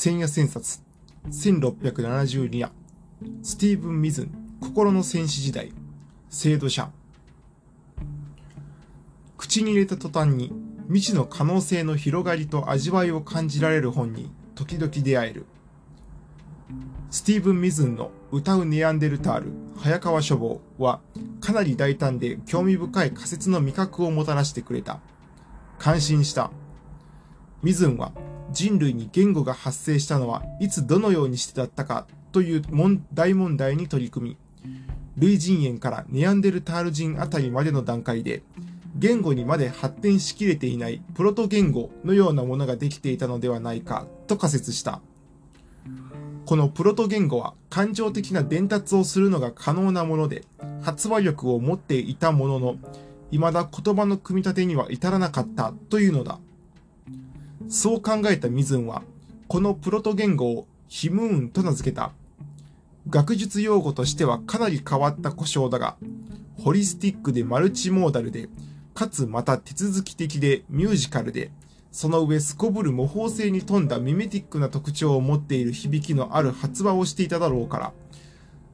千夜千冊、1672夜、スティーブン・ミズン、心の戦士時代、制度者。口に入れた途端に、未知の可能性の広がりと味わいを感じられる本に、時々出会える。スティーブン・ミズンの歌うネアンデルタール、早川書房は、かなり大胆で興味深い仮説の味覚をもたらしてくれた。感心した。ミズンは人類に言語が発生したのはいつどのようにしてだったかという大問題に取り組み、類人猿からネアンデルタール人あたりまでの段階で、言語にまで発展しきれていないプロト言語のようなものができていたのではないかと仮説した。このプロト言語は感情的な伝達をするのが可能なもので、発話力を持っていたものの、未だ言葉の組み立てには至らなかったというのだ。そう考えたミズンは、このプロト言語をヒムーンと名付けた。学術用語としてはかなり変わった故障だが、ホリスティックでマルチモーダルで、かつまた手続き的でミュージカルで、その上すこぶる模倣性に富んだミメティックな特徴を持っている響きのある発話をしていただろうから、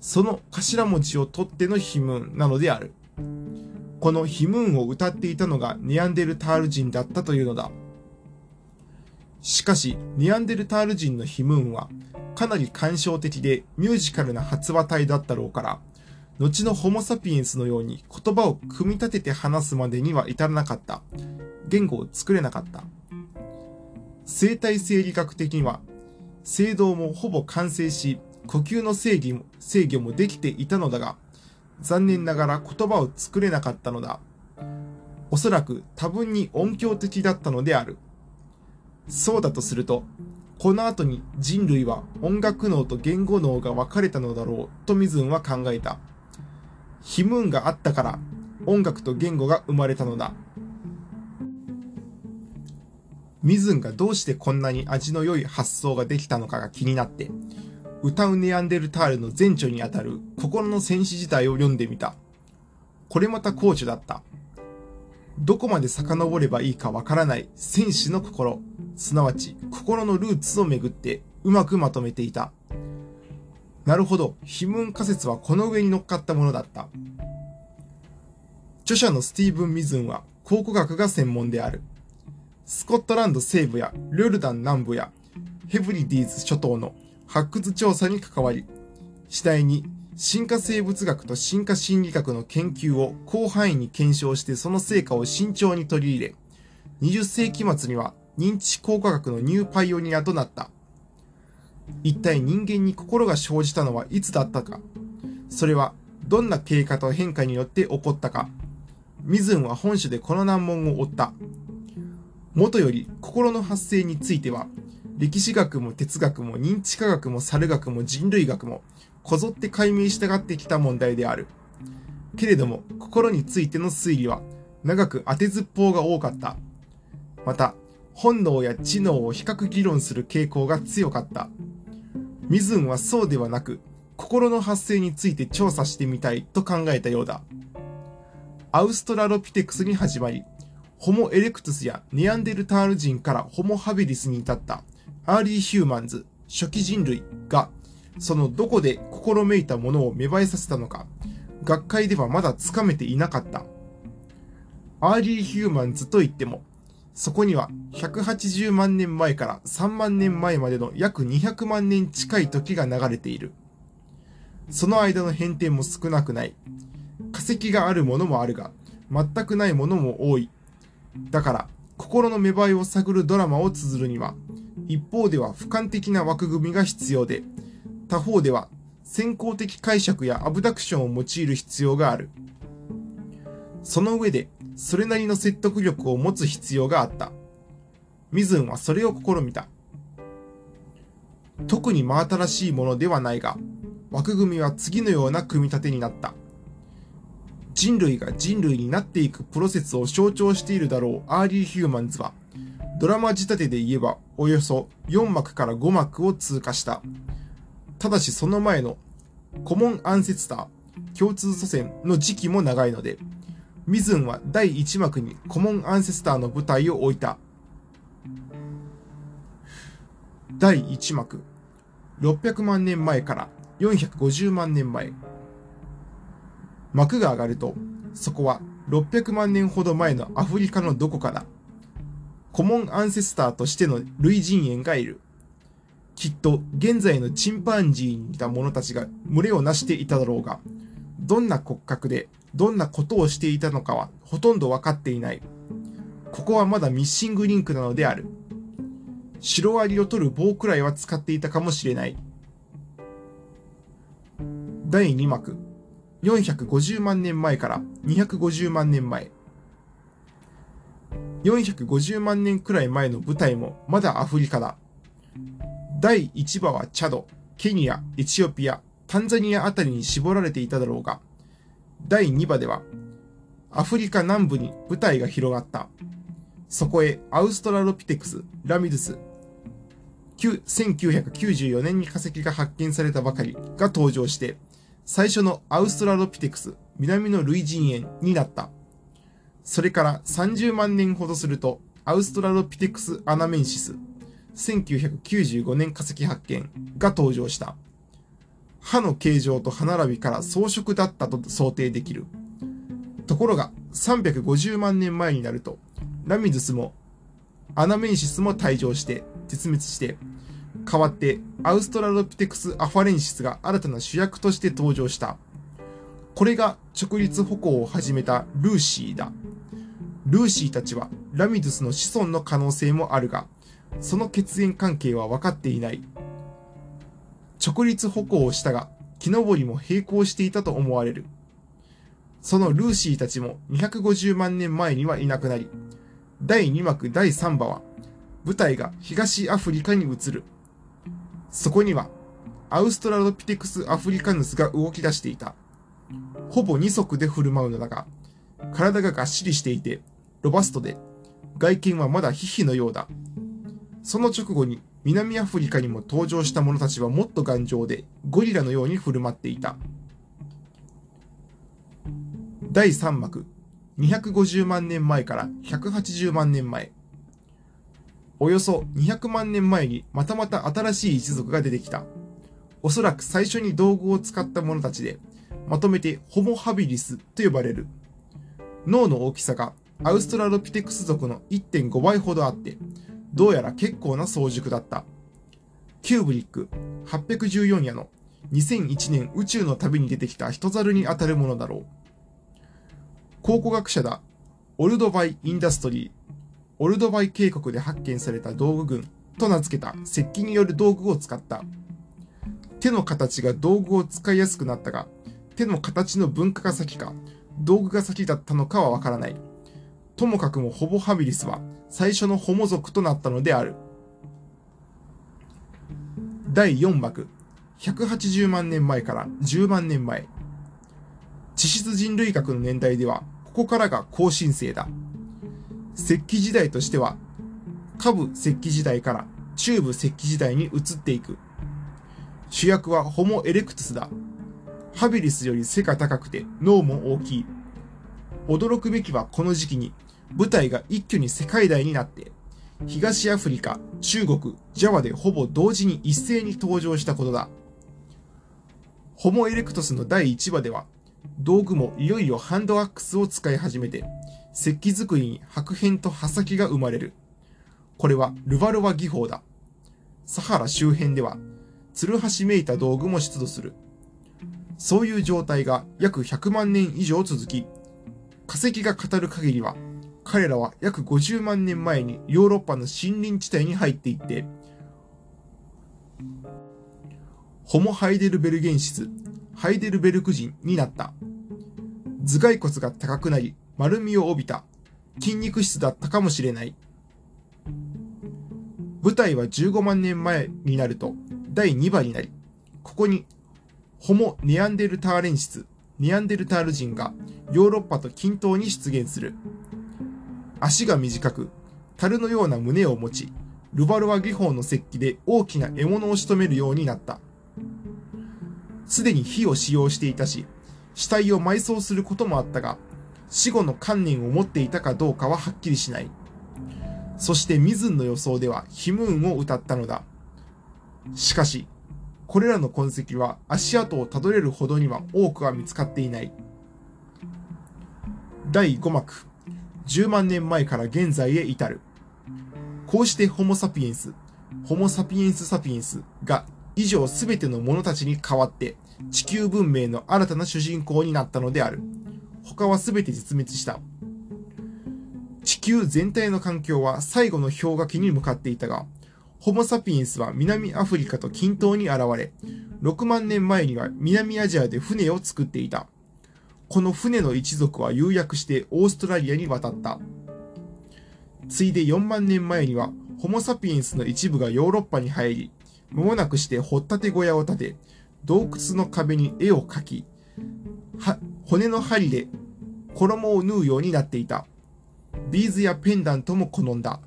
その頭文字を取ってのヒムーンなのである。このヒムーンを歌っていたのがネアンデルタール人だったというのだ。しかし、ネアンデルタール人のヒムーンは、かなり感傷的でミュージカルな発話体だったろうから、後のホモ・サピエンスのように言葉を組み立てて話すまでには至らなかった。言語を作れなかった。生態生理学的には、聖堂もほぼ完成し、呼吸の制御も制御もできていたのだが、残念ながら言葉を作れなかったのだ。おそらく多分に音響的だったのである。そうだとすると、この後に人類は音楽脳と言語脳が分かれたのだろうとミズンは考えた。ヒムーンがあったから音楽と言語が生まれたのだ。ミズンがどうしてこんなに味の良い発想ができたのかが気になって、歌うネアンデルタールの前著にあたる心の戦士時代を読んでみた。これまた高著だった。どこまで遡ればいいかわからない戦士の心、すなわち心のルーツをめぐってうまくまとめていた。なるほど、ヒムン仮説はこの上に乗っかったものだった。著者のスティーブン・ミズンは考古学が専門である。スコットランド西部やルルダン南部やヘブリディーズ諸島の発掘調査に関わり、次第に進化生物学と進化心理学の研究を広範囲に検証してその成果を慎重に取り入れ、20世紀末には認知考古学のニューパイオニアとなった。一体人間に心が生じたのはいつだったかそれはどんな経過と変化によって起こったかミズンは本書でこの難問を追った。もとより心の発生については歴史学も哲学も認知科学も猿学も人類学もこぞって解明したがってきた問題である。けれども、心についての推理は長く当てずっぽうが多かった。また、本能や知能を比較議論する傾向が強かった。ミズンはそうではなく、心の発生について調査してみたいと考えたようだ。アウストラロピテクスに始まり、ホモ・エレクトスやネアンデルタール人からホモ・ハビリスに至った Early Humans、初期人類が、そのどこで心めいたものを芽生えさせたのか、学会ではまだつかめていなかった。 Early Humans といっても、そこには180万年前から3万年前までの約200万年近い時が流れている。その間の変転も少なくない。化石があるものもあるが、全くないものも多い。だから、心の芽生えを探るドラマを綴るには、一方では俯瞰的な枠組みが必要で、他方では先行的解釈やアブダクションを用いる必要がある。その上で、それなりの説得力を持つ必要があった。ミズンはそれを試みた。特に真新しいものではないが、枠組みは次のような組み立てになった。人類が人類になっていくプロセスを象徴しているだろう Early Humans は、ドラマ仕立てで言えばおよそ4幕から5幕を通過した。ただしその前のコモンアンセスター、共通祖先の時期も長いので、ミズンは第1幕にコモンアンセスターの舞台を置いた。第1幕。600万年前から450万年前。幕が上がるとそこは600万年ほど前のアフリカのどこかだ。コモンアンセスターとしての類人猿がいる。きっと現在のチンパンジーに似た者たちが群れをなしていただろうがどんな骨格でどんなことをしていたのかはほとんど分かっていない。ここはまだミッシングリンクなのである。シロアリを取る棒くらいは使っていたかもしれない。第2幕。450万年前から250万年前。450万年くらい前の舞台もまだアフリカだ。第1話はチャド、ケニア、エチオピア、タンザニアあたりに絞られていただろうが、第2話ではアフリカ南部に舞台が広がった。そこへアウストラロピテクス、ラミドゥス、1994年に化石が発見されたばかりが登場して、最初のアウストラロピテクス、南の類人猿になった。それから30万年ほどすると、アウストラロピテクス・アナメンシス、1995年化石発見が登場した。歯の形状と歯並びから装飾だったと想定できる。ところが、350万年前になると、ラミズスもアナメンシスも退場して絶滅して、代わってアウストラロピテクス・アファレンシスが新たな主役として登場した。これが直立歩行を始めたルーシーだ。ルーシーたちはラミドゥスの子孫の可能性もあるが、その血縁関係は分かっていない。直立歩行をしたが、木登りも並行していたと思われる。そのルーシーたちも250万年前にはいなくなり、第2幕第3話は、舞台が東アフリカに移る。そこには、アウストラロピテクス・アフリカヌスが動き出していた。ほぼ二足で振る舞うのだが、体ががっしりしていて、ロバストで、外見はまだヒヒのようだ。その直後に南アフリカにも登場した者たちはもっと頑丈で、ゴリラのように振る舞っていた。第3幕、250万年前から180万年前。およそ200万年前にまたまた新しい一族が出てきた。おそらく最初に道具を使った者たちで、まとめてホモハビリスと呼ばれる。脳の大きさがアウストラロピテクス族の1.5倍ほどあって、どうやら結構な早熟だった。キューブリック814夜の2001年宇宙の旅に出てきた人猿に当たるものだろう。考古学者だ。オルドバイ・ industry。オルドバイ渓谷で発見された道具群と名付けた石器による道具を使った。手の形が道具を使いやすくなったが、手の形の文化が先か、道具が先だったのかはわからない。ともかくもホモハビリスは最初のホモ族となったのである。第4幕、180万年前から10万年前。地質人類学の年代ではここからが後進生だ。石器時代としては、下部石器時代から中部石器時代に移っていく。主役はホモ・エレクトスだ。ハビリスより背が高くて脳も大きい。驚くべきはこの時期に舞台が一挙に世界大になって、東アフリカ、中国、ジャワでほぼ同時に一斉に登場したことだ。ホモ・エレクトスの第1話では、道具もいよいよハンドアックスを使い始めて、石器作りに白片と刃先が生まれる。これはルバロワ技法だ。サハラ周辺では、ツルハシめいた道具も出土する。そういう状態が約100万年以上続き、化石が語る限りは、彼らは約50万年前にヨーロッパの森林地帯に入っていって、ホモ・ハイデルベルゲンシス、ハイデルベルク人になった。頭蓋骨が高くなり、丸みを帯びた筋肉質だったかもしれない。舞台は15万年前になると第2話になり、ここにホモ・ネアンデルターレンシス、ネアンデルタール人がヨーロッパと均等に出現する。足が短く、樽のような胸を持ち、ルバロワ技法の石器で大きな獲物を仕留めるようになった。すでに火を使用していたし、死体を埋葬することもあったが、死後の観念を持っていたかどうかははっきりしない。そしてミズンの予想ではヒムーンを歌ったのだ。しかし、これらの痕跡は足跡をたどれるほどには多くは見つかっていない。第5幕、10万年前から現在へ至る。こうしてホモ・サピエンス、ホモ・サピエンス・サピエンスが以上すべての者たちに代わって地球文明の新たな主人公になったのである。他はすべて絶滅した。地球全体の環境は最後の氷河期に向かっていたが、ホモ・サピエンスは南アフリカと均等に現れ、6万年前には南アジアで船を作っていた。この船の一族は釉薬してオーストラリアに渡った。ついで4万年前にはホモ・サピエンスの一部がヨーロッパに入り、間もなくして掘ったて小屋を建て、洞窟の壁に絵を描き、骨の針で衣を縫うようになっていた。ビーズやペンダントも好んだ。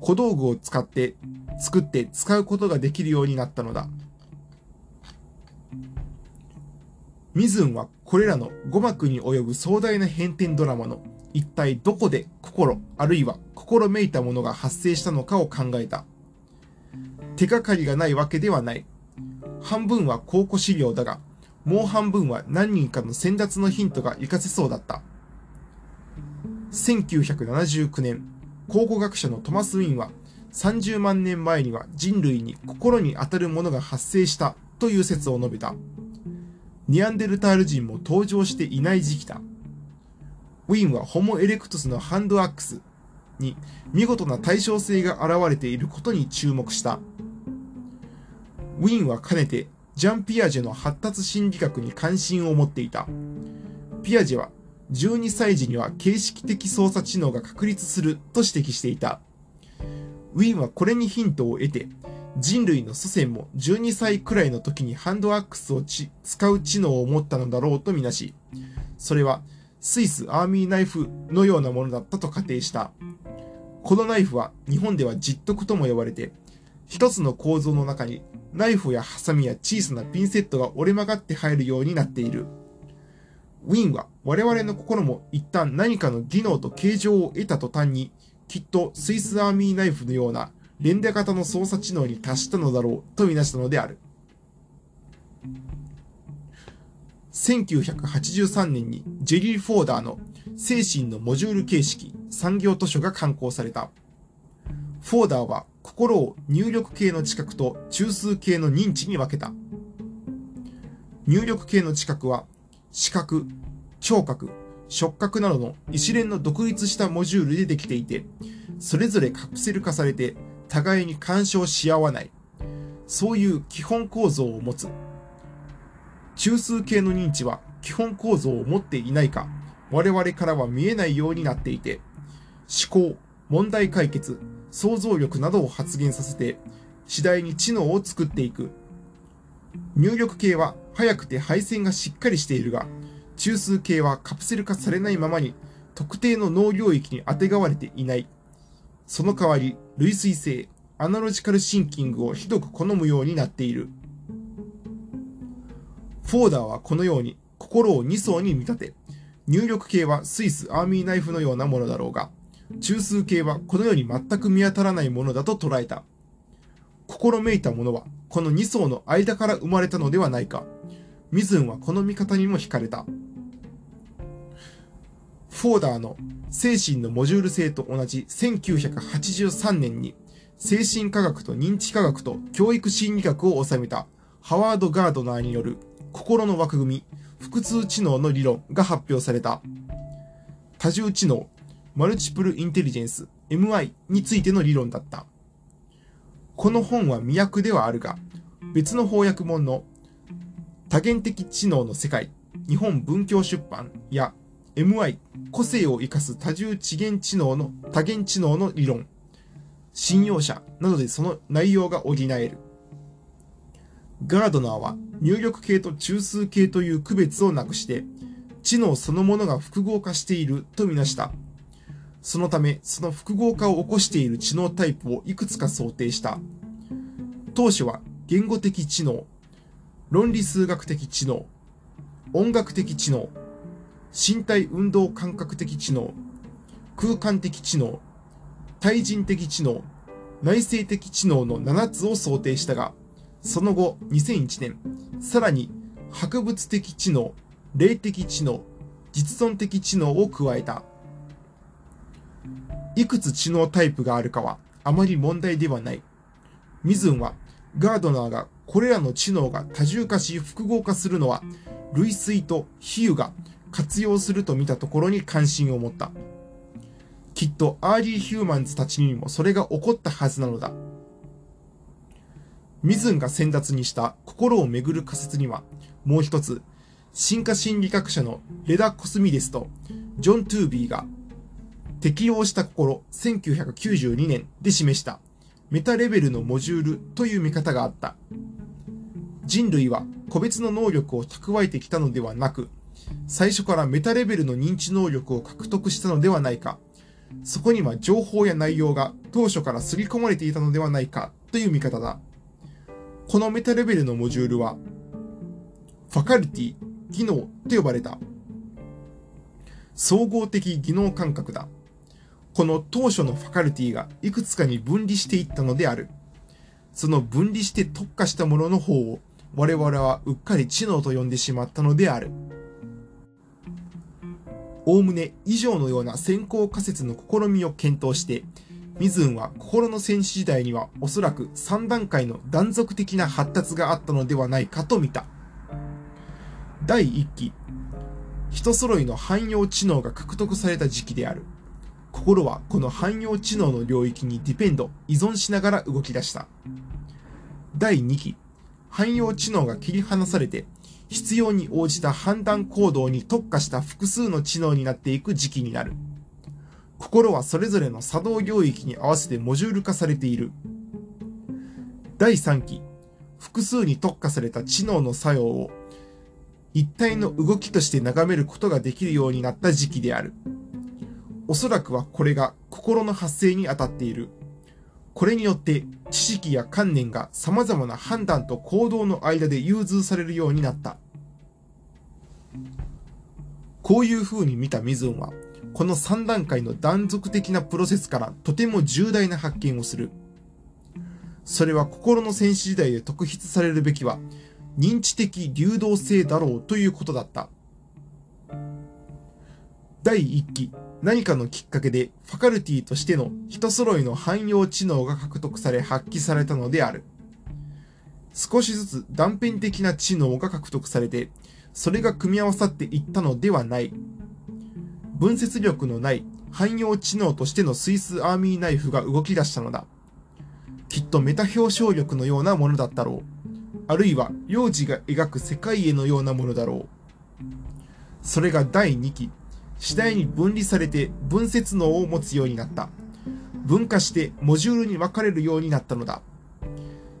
小道具を使って作って使うことができるようになったのだ。ミズンはこれらの語幕に及ぶ壮大な変転ドラマの一体どこで心あるいは心めいたものが発生したのかを考えた。手がかりがないわけではない。半分は考古資料だが、もう半分は何人かの先達のヒントが活かせそうだった。1979年、考古学者のトマス・ウィンは30万年前には人類に心に当たるものが発生したという説を述べた。ニアンデルタール人も登場していない時期だ。ウィンはホモ・エレクトスのハンドアックスに見事な対称性が現れていることに注目した。ウィンはかねてジャン・ピアジェの発達心理学に関心を持っていた。ピアジェは12歳児には形式的操作知能が確立すると指摘していた。ウィンはこれにヒントを得て、人類の祖先も12歳くらいの時にハンドアックスを使う知能を持ったのだろうとみなし、それはスイスアーミーナイフのようなものだったと仮定した。このナイフは日本では実徳とも呼ばれて、一つの構造の中にナイフやハサミや小さなピンセットが折れ曲がって入るようになっている。ウィンは我々の心も一旦何かの技能と形状を得た途端に、きっとスイスアーミーナイフのような連打型の操作知能に達したのだろうとみなしたのである。1983年にジェリー・フォーダーの精神のモジュール形式産業図書が刊行された。フォーダーは心を入力系の知覚と中枢系の認知に分けた。入力系の知覚は視覚、聴覚、触覚などの一連の独立したモジュールでできていて、それぞれカプセル化されて互いに干渉し合わない。そういう基本構造を持つ。中枢系の認知は基本構造を持っていないか、我々からは見えないようになっていて、思考、問題解決、想像力などを発現させて、次第に知能を作っていく。入力系は速くて配線がしっかりしているが、中枢系はカプセル化されないままに特定の脳領域にあてがわれていない。その代わり、類推性、アナロジカルシンキングをひどく好むようになっている。フォーダーはこのように心を2層に見立て、入力系はスイスアーミーナイフのようなものだろうが、中枢系はこのように全く見当たらないものだと捉えた。心めいたものはこの2層の間から生まれたのではないか。ミズンはこの見方にも惹かれた。フォーダーの精神のモジュール性と同じ1983年に精神科学と認知科学と教育心理学を収めたハワード・ガードナーによる心の枠組み、腹痛知能の理論が発表された。多重知能、マルチプルインテリジェンス、MI についての理論だった。この本は未訳ではあるが、別の翻訳本の多元的知能の世界、日本文教出版や MI、個性を生かす多重次元知能の多元知能の理論、信用者などでその内容が補える。ガードナーは入力系と中枢系という区別をなくして、知能そのものが複合化しているとみなした。そのため、その複合化を起こしている知能タイプをいくつか想定した。当初は言語的知能、論理数学的知能、音楽的知能、身体運動感覚的知能、空間的知能、対人的知能、内省的知能の7つを想定したが、その後2001年、さらに博物的知能、霊的知能、実存的知能を加えた。いくつ知能タイプがあるかはあまり問題ではない。ミズンはガードナーがこれらの知能が多重化し複合化するのは類推と比喩が活用すると見たところに関心を持った。きっと Early Humans たちにもそれが起こったはずなのだ。ミズンが先達にした心をめぐる仮説には、もう一つ、進化心理学者のレダ・コスミデスとジョン・トゥービーが適用した心1992年で示したメタレベルのモジュールという見方があった。人類は個別の能力を蓄えてきたのではなく、最初からメタレベルの認知能力を獲得したのではないか。そこには情報や内容が当初から刷り込まれていたのではないかという見方だ。このメタレベルのモジュールは、ファカルティ、技能と呼ばれた。総合的技能感覚だ。この当初のファカルティがいくつかに分離していったのである。その分離して特化したものの方を我々はうっかり知能と呼んでしまったのである。おおむね以上のような先行仮説の試みを検討して、ミズンは心の戦士時代にはおそらく3段階の断続的な発達があったのではないかと見た。第1期、人揃いの汎用知能が獲得された時期である。心はこの汎用知能の領域にディペンド、依存しながら動き出した。第2期、汎用知能が切り離されて、必要に応じた判断行動に特化した複数の知能になっていく時期になる。心はそれぞれの作動領域に合わせてモジュール化されている。第3期、複数に特化された知能の作用を一体の動きとして眺めることができるようになった時期である。おそらくはこれが心の発生にあたっている。これによって知識や観念が様々な判断と行動の間で融通されるようになった。こういう風に見たミズンは、この3段階の断続的なプロセスからとても重大な発見をする。それは心の戦士時代で特筆されるべきは、認知的流動性だろうということだった。第1期、何かのきっかけでファカルティとしての人揃いの汎用知能が獲得され発揮されたのである。少しずつ断片的な知能が獲得されて、それが組み合わさっていったのではない。分節力のない汎用知能としてのスイスアーミーナイフが動き出したのだ。きっとメタ表彰力のようなものだったろう。あるいは幼児が描く世界へのようなものだろう。それが第2期、次第に分離されて分節能を持つようになった。分化してモジュールに分かれるようになったのだ。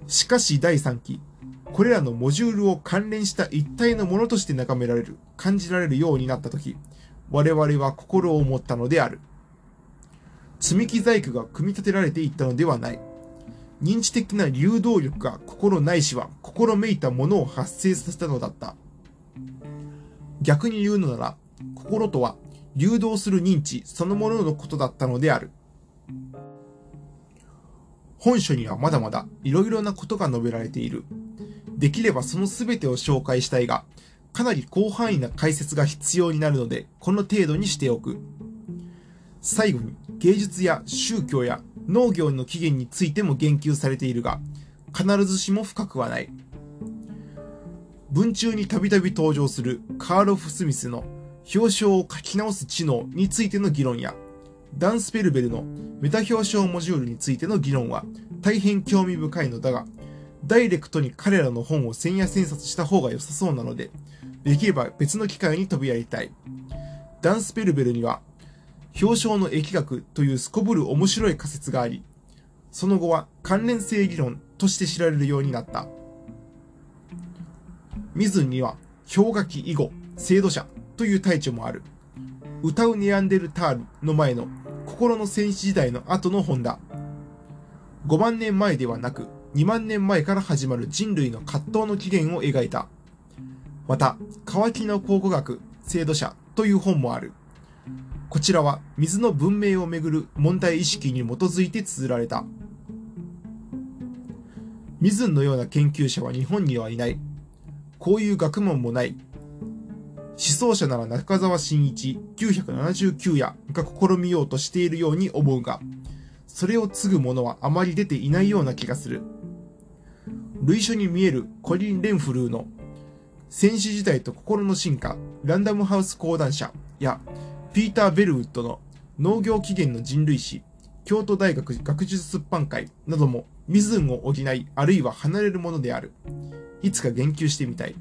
しかし第3期、これらのモジュールを関連した一体のものとして眺められる、感じられるようになったとき、我々は心を持ったのである。積み木細工が組み立てられていったのではない。認知的な流動力が心ないしは心めいたものを発生させたのだった。逆に言うのなら、心とは流動する認知そのもののことだったのである。本書にはまだまだ色々なことが述べられている。できればその全てを紹介したいが、かなり広範囲な解説が必要になるので、この程度にしておく。最後に芸術や宗教や農業の起源についても言及されているが、必ずしも深くはない。文中にたびたび登場するカーロフ・スミスの表彰を書き直す知能についての議論や、ダンスペルベルのメタ表彰モジュールについての議論は大変興味深いのだが、ダイレクトに彼らの本を千夜千冊した方が良さそうなので、できれば別の機会に飛びやりたい。ダンスペルベルには、表彰の疫学というすこぶる面白い仮説があり、その後は関連性理論として知られるようになった。ミズンには、氷河期以後、制度者というタイもある。歌うネアンデルタールの前の心の戦士時代の後の本だ。5万年前ではなく2万年前から始まる人類の葛藤の起源を描いた。また、乾きの考古学、制度者という本もある。こちらは水の文明をめぐる問題意識に基づいて綴られた。ミズンのような研究者は日本にはいない。こういう学問もない。思想者なら中澤真一979夜が試みようとしているように思うが、それを継ぐ者はあまり出ていないような気がする。類書に見えるコリン・レンフルーの戦士時代と心の進化、ランダムハウス講談社やピーター・ベルウッドの農業起源の人類史、京都大学学術出版会なども身分を補い、あるいは離れるものである。いつか言及してみたい。